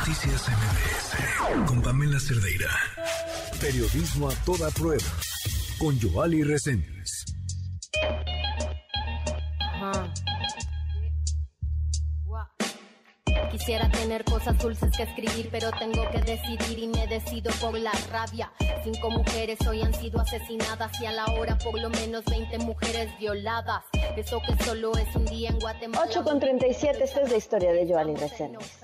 Noticias MBS con Pamela Cerdeira. Periodismo a toda prueba con Joali Reséndiz. Quisiera tener cosas dulces que escribir, pero tengo que decidir y me decido por la rabia. Cinco mujeres hoy han sido asesinadas y a la hora por lo menos 20 mujeres violadas. Eso que solo es un día en Guatemala. 8 con 37, esta es la historia de Joali Reséndiz.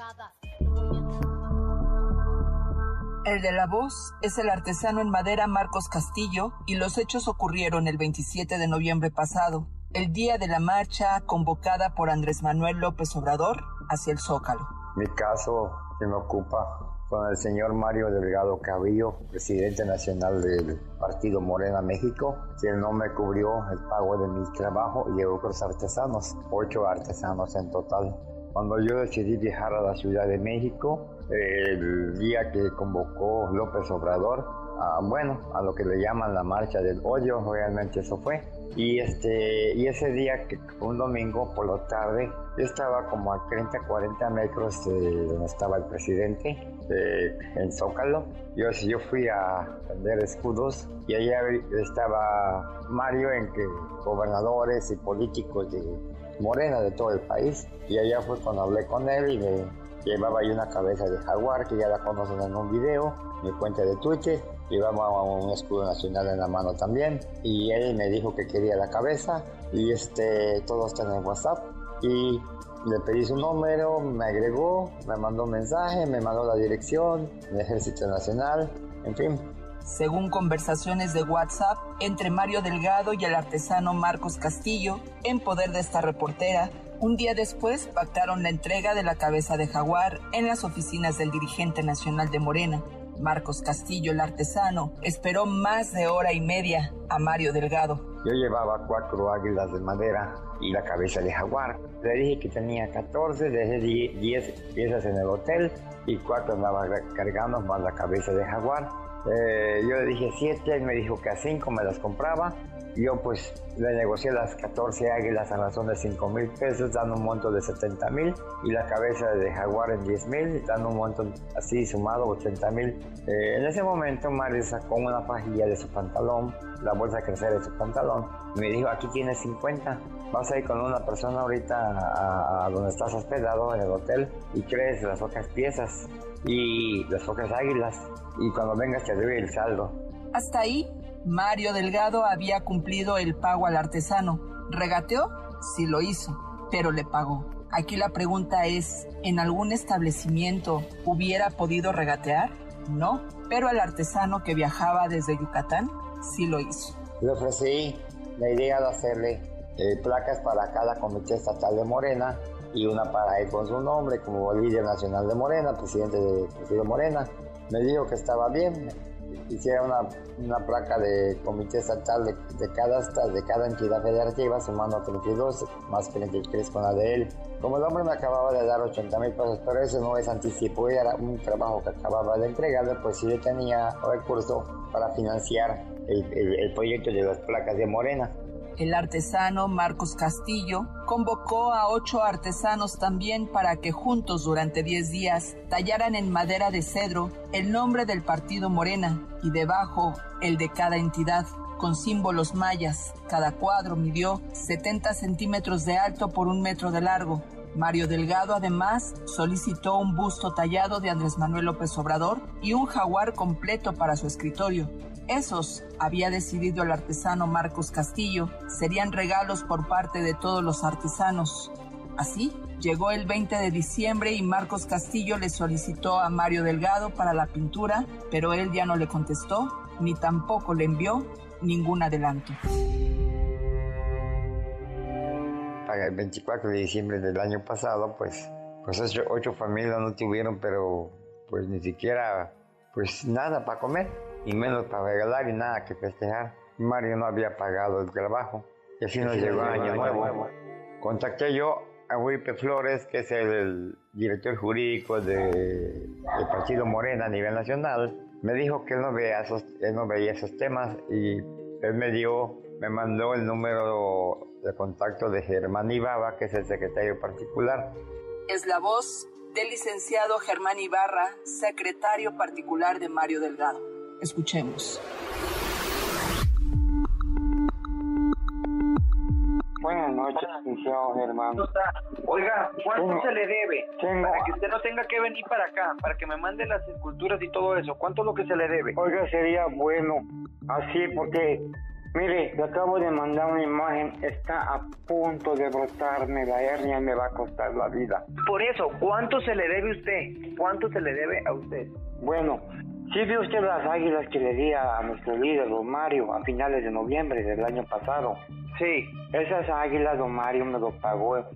El de la voz es el artesano en madera Marcos Castillo y los hechos ocurrieron el 27 de noviembre pasado, el día de la marcha convocada por Andrés Manuel López Obrador hacia el Zócalo. Mi caso que me ocupa con el señor Mario Delgado Cabillo, presidente nacional del Partido Morena México, quien no me cubrió el pago de mi trabajo y otros artesanos, ocho artesanos en total. Cuando yo decidí viajar a la Ciudad de México, el día que convocó López Obrador, a, bueno, a lo que le llaman la marcha del odio, realmente eso fue. Y, este, y ese día, que un domingo por la tarde, yo estaba como a 30, 40 metros de donde estaba el presidente, en Zócalo. Yo, yo fui a vender escudos y allá estaba Mario, en que gobernadores y políticos de Morena de todo el país. Y allá fue cuando hablé con él y me llevaba ahí una cabeza de jaguar que ya la conocen en un video, mi cuenta de Twitter. Llevaba un escudo nacional en la mano también y él me dijo que quería la cabeza y este todo está en el WhatsApp y le pedí su número, me agregó, me mandó un mensaje, me mandó la dirección del Ejército Nacional, en fin, según conversaciones de WhatsApp entre Mario Delgado y el artesano Marcos Castillo, en poder de esta reportera, un día después pactaron la entrega de la cabeza de jaguar en las oficinas del dirigente nacional de Morena. Marcos Castillo, el artesano, esperó más de hora y media a Mario Delgado. Yo llevaba cuatro águilas de madera y la cabeza de jaguar. Le dije que tenía 14, dejé 10 piezas en el hotel y cuatro andaba cargando más la cabeza de jaguar. Eh, yo le dije 7, él me dijo que a 5 me las compraba yo pues le negocié las 14 águilas a razón de 5 mil pesos, dando un monto de 70 mil, y la cabeza de jaguar en 10 mil, dando un monto así sumado 80 mil. Eh, en ese momento Mario sacó una pajilla de su pantalón, la bolsa crecer de su pantalón, y me dijo, aquí tienes 50, vas a ir con una persona ahorita a, donde estás hospedado en el hotel y crees las otras piezas y las otras águilas, y cuando vengas te doy el saldo. Hasta ahí Mario Delgado había cumplido el pago al artesano. ¿Regateó? Sí lo hizo, pero le pagó. Aquí la pregunta es, ¿en algún establecimiento hubiera podido regatear? No, pero al artesano que viajaba desde Yucatán sí lo hizo. Le ofrecí la idea de hacerle eh, placas para cada comité estatal de Morena y una para él con su nombre como líder nacional de Morena, presidente de Partido Morena. Me dijo que estaba bien, hiciera una, una placa de comité estatal de, de, cada, de cada entidad federativa, sumando 32 más 33 con la de él. Como el hombre me acababa de dar 80 mil pesos, pero eso no es anticipo, era un trabajo que acababa de entregarle, pues sí tenía recurso para financiar el, el, el proyecto de las placas de Morena. El artesano Marcos Castillo convocó a ocho artesanos también para que juntos durante diez días tallaran en madera de cedro el nombre del partido Morena y debajo el de cada entidad con símbolos mayas. Cada cuadro midió 70 centímetros de alto por un metro de largo. Mario Delgado además solicitó un busto tallado de Andrés Manuel López Obrador y un jaguar completo para su escritorio. Esos, había decidido el artesano Marcos Castillo, serían regalos por parte de todos los artesanos. Así, llegó el 20 de diciembre y Marcos Castillo le solicitó a Mario Delgado para la pintura, pero él ya no le contestó, ni tampoco le envió ningún adelanto. Para el 24 de diciembre del año pasado, pues, pues ocho, ocho familias no tuvieron, pero pues ni siquiera, pues nada para comer y menos para regalar y nada que festejar. Mario no había pagado el trabajo y así nos llegó el año nuevo. Contacté yo a Wipe Flores, que es el director jurídico del Partido Morena a nivel nacional. Me dijo que él no, veía esos, él no veía esos temas y él me dio, me mandó el número de contacto de Germán Ibaba, que es el secretario particular. Es la voz del licenciado Germán Ibarra, secretario particular de Mario Delgado. Escuchemos. Buenas noches, licenciado Germán. Oiga, ¿cuánto se le debe? Para que usted no tenga que venir para acá, para que me mande las esculturas y todo eso. ¿Cuánto es lo que se le debe? Oiga, sería bueno así porque Mire, le acabo de mandar una imagen, está a punto de brotarme la hernia y me va a costar la vida. Por eso, ¿cuánto se le debe a usted? ¿Cuánto se le debe a usted? Bueno, sí vio usted las águilas que le di a nuestro líder, don Mario, a finales de noviembre del año pasado. Sí. Esas águilas, don Mario, me lo pagó a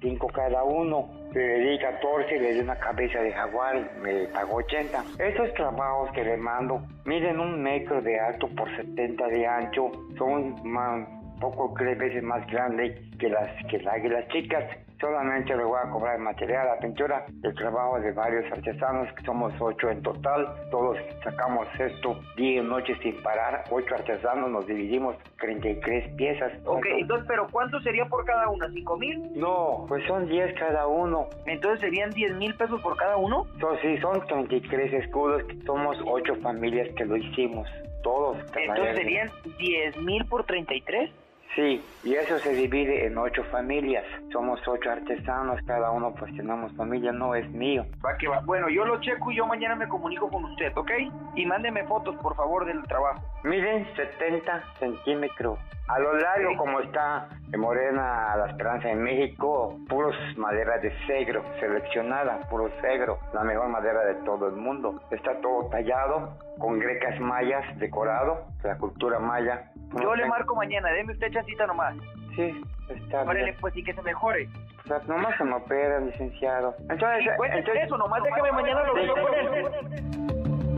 cinco cada uno le di 14, le di una cabeza de jaguar y me pagó 80. Estos trabajos que le mando miden un metro de alto por 70 de ancho, son más, poco tres veces más grandes que las que las águilas chicas. Solamente le voy a cobrar material, la pintura, el trabajo de varios artesanos, que somos ocho en total. Todos sacamos esto día y noche sin parar. Ocho artesanos, nos dividimos 33 piezas. Ok, entonces, ¿pero cuánto sería por cada una? ¿Cinco mil? No, pues son 10 cada uno. Entonces serían 10 mil pesos por cada uno? So, sí, son 33 escudos, somos ocho familias que lo hicimos. Todos. Entonces serían 10 mil por 33? Sí, y eso se divide en ocho familias. Somos ocho artesanos, cada uno pues tenemos familia, no es mío. Va que va. Bueno, yo lo checo y yo mañana me comunico con usted, ¿ok? Y mándeme fotos, por favor, del trabajo. Miren, 70 centímetros. A lo largo, como está de Morena La Esperanza en México, puros madera de cegro, seleccionada, puro cegro, la mejor madera de todo el mundo. Está todo tallado, con grecas mayas, decorado, la cultura maya. Yo le marco mañana, deme usted chancita nomás. Sí, está Órale, bien. pues, y que se mejore. O sea, nomás se me opera, licenciado. Entonces, Sí, entonces- eso, nomás déjame mañana lo veo con él.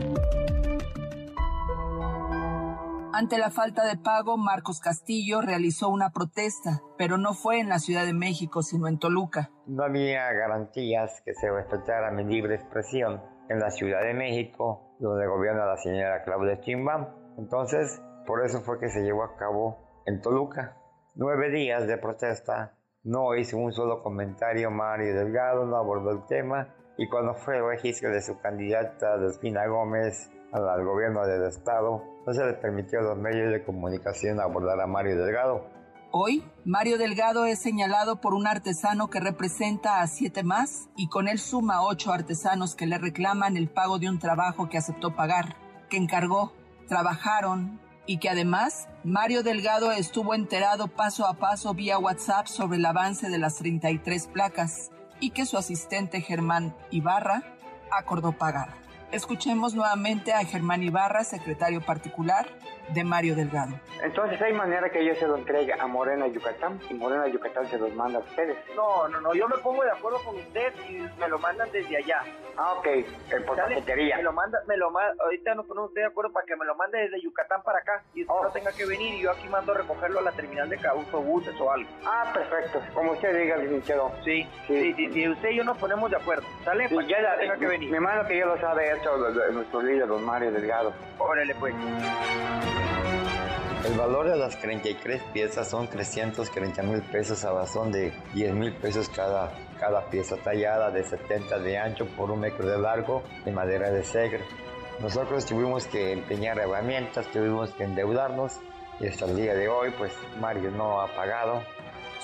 Ante la falta de pago, Marcos Castillo realizó una protesta, pero no fue en la Ciudad de México, sino en Toluca. No había garantías que se respetara mi libre expresión en la Ciudad de México, donde gobierna la señora Claudia Chimbam. Entonces, por eso fue que se llevó a cabo en Toluca. Nueve días de protesta, no hizo un solo comentario Mario Delgado, no abordó el tema, y cuando fue el registro de su candidata Delfina Gómez al gobierno del estado, no se le permitió a los medios de comunicación abordar a Mario Delgado. Hoy, Mario Delgado es señalado por un artesano que representa a siete más y con él suma ocho artesanos que le reclaman el pago de un trabajo que aceptó pagar, que encargó, trabajaron y que además Mario Delgado estuvo enterado paso a paso vía WhatsApp sobre el avance de las 33 placas y que su asistente Germán Ibarra acordó pagar. Escuchemos nuevamente a Germán Ibarra, secretario particular de Mario Delgado. Entonces hay manera que yo se lo entregue a Morena Yucatán y Morena Yucatán se los manda a ustedes. No, no, no, yo me pongo de acuerdo con usted y me lo mandan desde allá. Ah, ok, por ¿Sale? paquetería. Me lo manda, me lo manda, ahorita nos ponemos de acuerdo para que me lo mande desde Yucatán para acá y usted Oh. no tenga que venir y yo aquí mando a recogerlo a la terminal de autobuses o algo. Ah, perfecto, como usted diga, licenciado. Sí, Sí. sí, sí, sí, usted y yo nos ponemos de acuerdo, ¿sale? Sí, Para que ya no la- tenga que venir. Mi mano que ya lo sabe esto, nuestro líder, don Mario Delgado. Órale, pues. El valor de las 33 piezas son 330 mil pesos a razón de 10 mil pesos cada, cada pieza tallada de 70 de ancho por un metro de largo de madera de segre. Nosotros tuvimos que empeñar herramientas, tuvimos que endeudarnos y hasta el día de hoy pues Mario no ha pagado.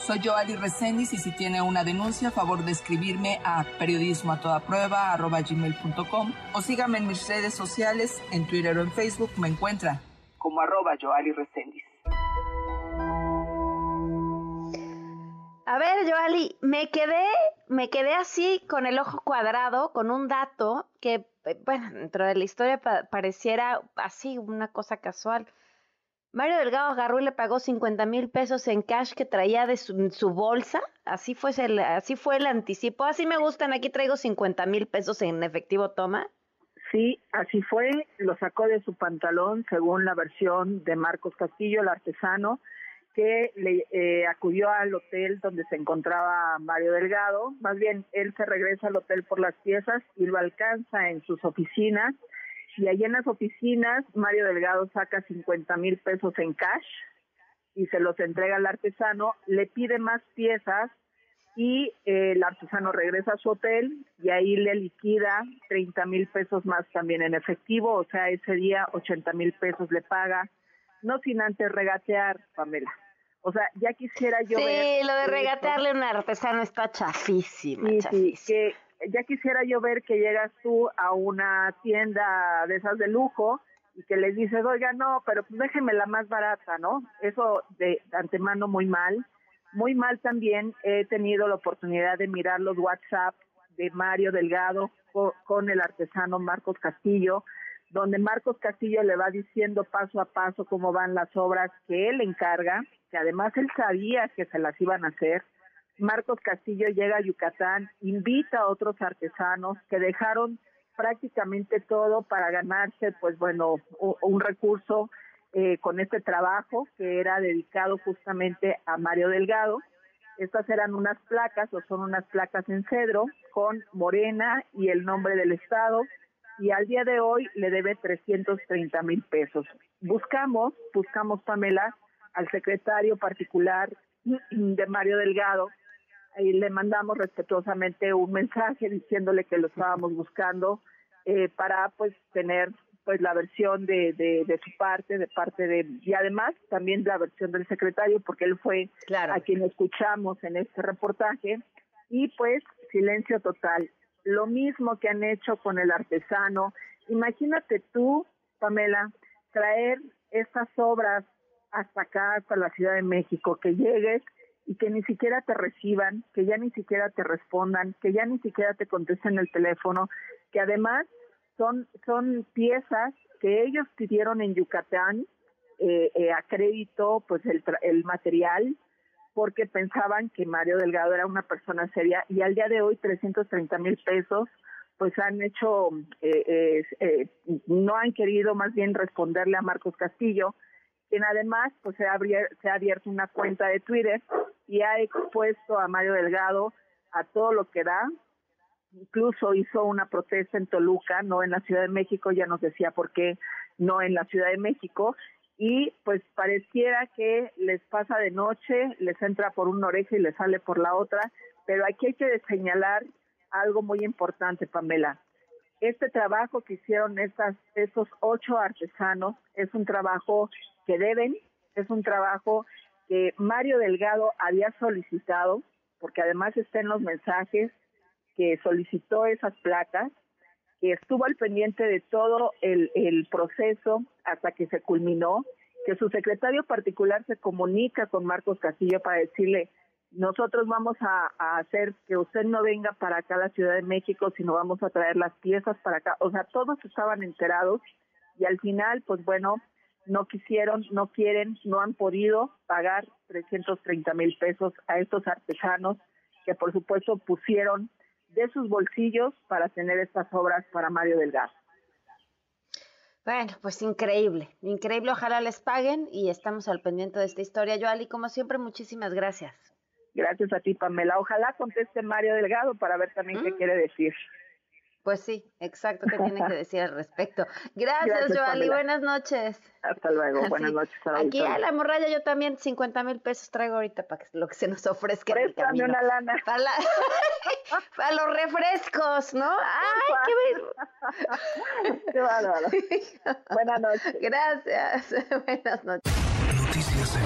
Soy Joali Reséndiz y si tiene una denuncia, a favor de escribirme a periodismo a toda prueba o sígame en mis redes sociales, en Twitter o en Facebook, me encuentra como arroba Joali Reséndiz. A ver, Joali, me quedé, me quedé así con el ojo cuadrado, con un dato que, bueno, dentro de la historia pa- pareciera así una cosa casual. Mario Delgado agarró le pagó 50 mil pesos en cash que traía de su, su bolsa. Así fue, el, así fue el anticipo. Así me gustan, aquí traigo 50 mil pesos en efectivo, toma. Sí, así fue, lo sacó de su pantalón según la versión de Marcos Castillo, el artesano, que le eh, acudió al hotel donde se encontraba Mario Delgado. Más bien, él se regresa al hotel por las piezas y lo alcanza en sus oficinas. Y ahí en las oficinas, Mario Delgado saca 50 mil pesos en cash y se los entrega al artesano. Le pide más piezas y eh, el artesano regresa a su hotel y ahí le liquida 30 mil pesos más también en efectivo, o sea, ese día 80 mil pesos le paga, no sin antes regatear, Pamela. O sea, ya quisiera yo sí, lo de regatearle a un artesano está chafísimo. Sí, que ya quisiera yo ver que llegas tú a una tienda de esas de lujo y que les dices, oiga, no, pero pues déjeme la más barata, ¿no? Eso de antemano muy mal muy mal también he tenido la oportunidad de mirar los WhatsApp de Mario Delgado con, el artesano Marcos Castillo, donde Marcos Castillo le va diciendo paso a paso cómo van las obras que él encarga, que además él sabía que se las iban a hacer. Marcos Castillo llega a Yucatán, invita a otros artesanos que dejaron prácticamente todo para ganarse, pues bueno, un recurso eh, con este trabajo que era dedicado justamente a Mario Delgado. Estas eran unas placas o son unas placas en cedro con Morena y el nombre del Estado y al día de hoy le debe 330 mil pesos. Buscamos, buscamos Pamela al secretario particular de Mario Delgado y le mandamos respetuosamente un mensaje diciéndole que lo estábamos buscando eh, para pues tener pues la versión de, de, su parte, de parte de, y además también la versión del secretario, porque él fue a quien escuchamos en este reportaje, y pues silencio total. Lo mismo que han hecho con el artesano. Imagínate tú, Pamela, traer estas obras hasta acá, hasta la Ciudad de México, que llegues y que ni siquiera te reciban, que ya ni siquiera te respondan, que ya ni siquiera te contesten el teléfono, que además son, son piezas que ellos pidieron en Yucatán eh, eh, a crédito pues el, el material porque pensaban que Mario Delgado era una persona seria y al día de hoy 330 mil pesos pues han hecho, eh, eh, no han querido más bien responderle a Marcos Castillo, quien además pues se ha, se ha abierto una cuenta de Twitter y ha expuesto a Mario Delgado a todo lo que da, incluso hizo una protesta en Toluca, no en la Ciudad de México, ya nos decía por qué no en la Ciudad de México, y pues pareciera que les pasa de noche, les entra por una oreja y les sale por la otra, pero aquí hay que señalar algo muy importante, Pamela. Este trabajo que hicieron estas, estos ocho artesanos es un trabajo que deben, es un trabajo que Mario Delgado había solicitado, porque además está en los mensajes, que solicitó esas placas, que estuvo al pendiente de todo el, proceso hasta que se culminó, que su secretario particular se comunica con Marcos Castillo para decirle, nosotros vamos a, hacer que usted no venga para acá a la Ciudad de México, sino vamos a traer las piezas para acá. O sea, todos estaban enterados y al final, pues bueno, no quisieron, no quieren, no han podido pagar 330 mil pesos a estos artesanos que por supuesto pusieron de sus bolsillos para tener estas obras para Mario Delgado. Bueno, pues increíble, increíble, ojalá les paguen y estamos al pendiente de esta historia. Joali, como siempre, muchísimas gracias. Gracias a ti, Pamela. Ojalá conteste Mario Delgado para ver también qué mm. quiere decir. Pues sí, exacto, ¿qué tiene que decir al respecto? Gracias, Joali, buenas noches. Hasta luego, buenas noches. Aquí a la morralla yo también 50 mil pesos traigo ahorita para que lo que se nos ofrezca. Préstame una lana. Para, para, los refrescos, ¿no? ¡Ay, qué Qué bárbaro. buenas noches. Gracias, buenas noches. Noticias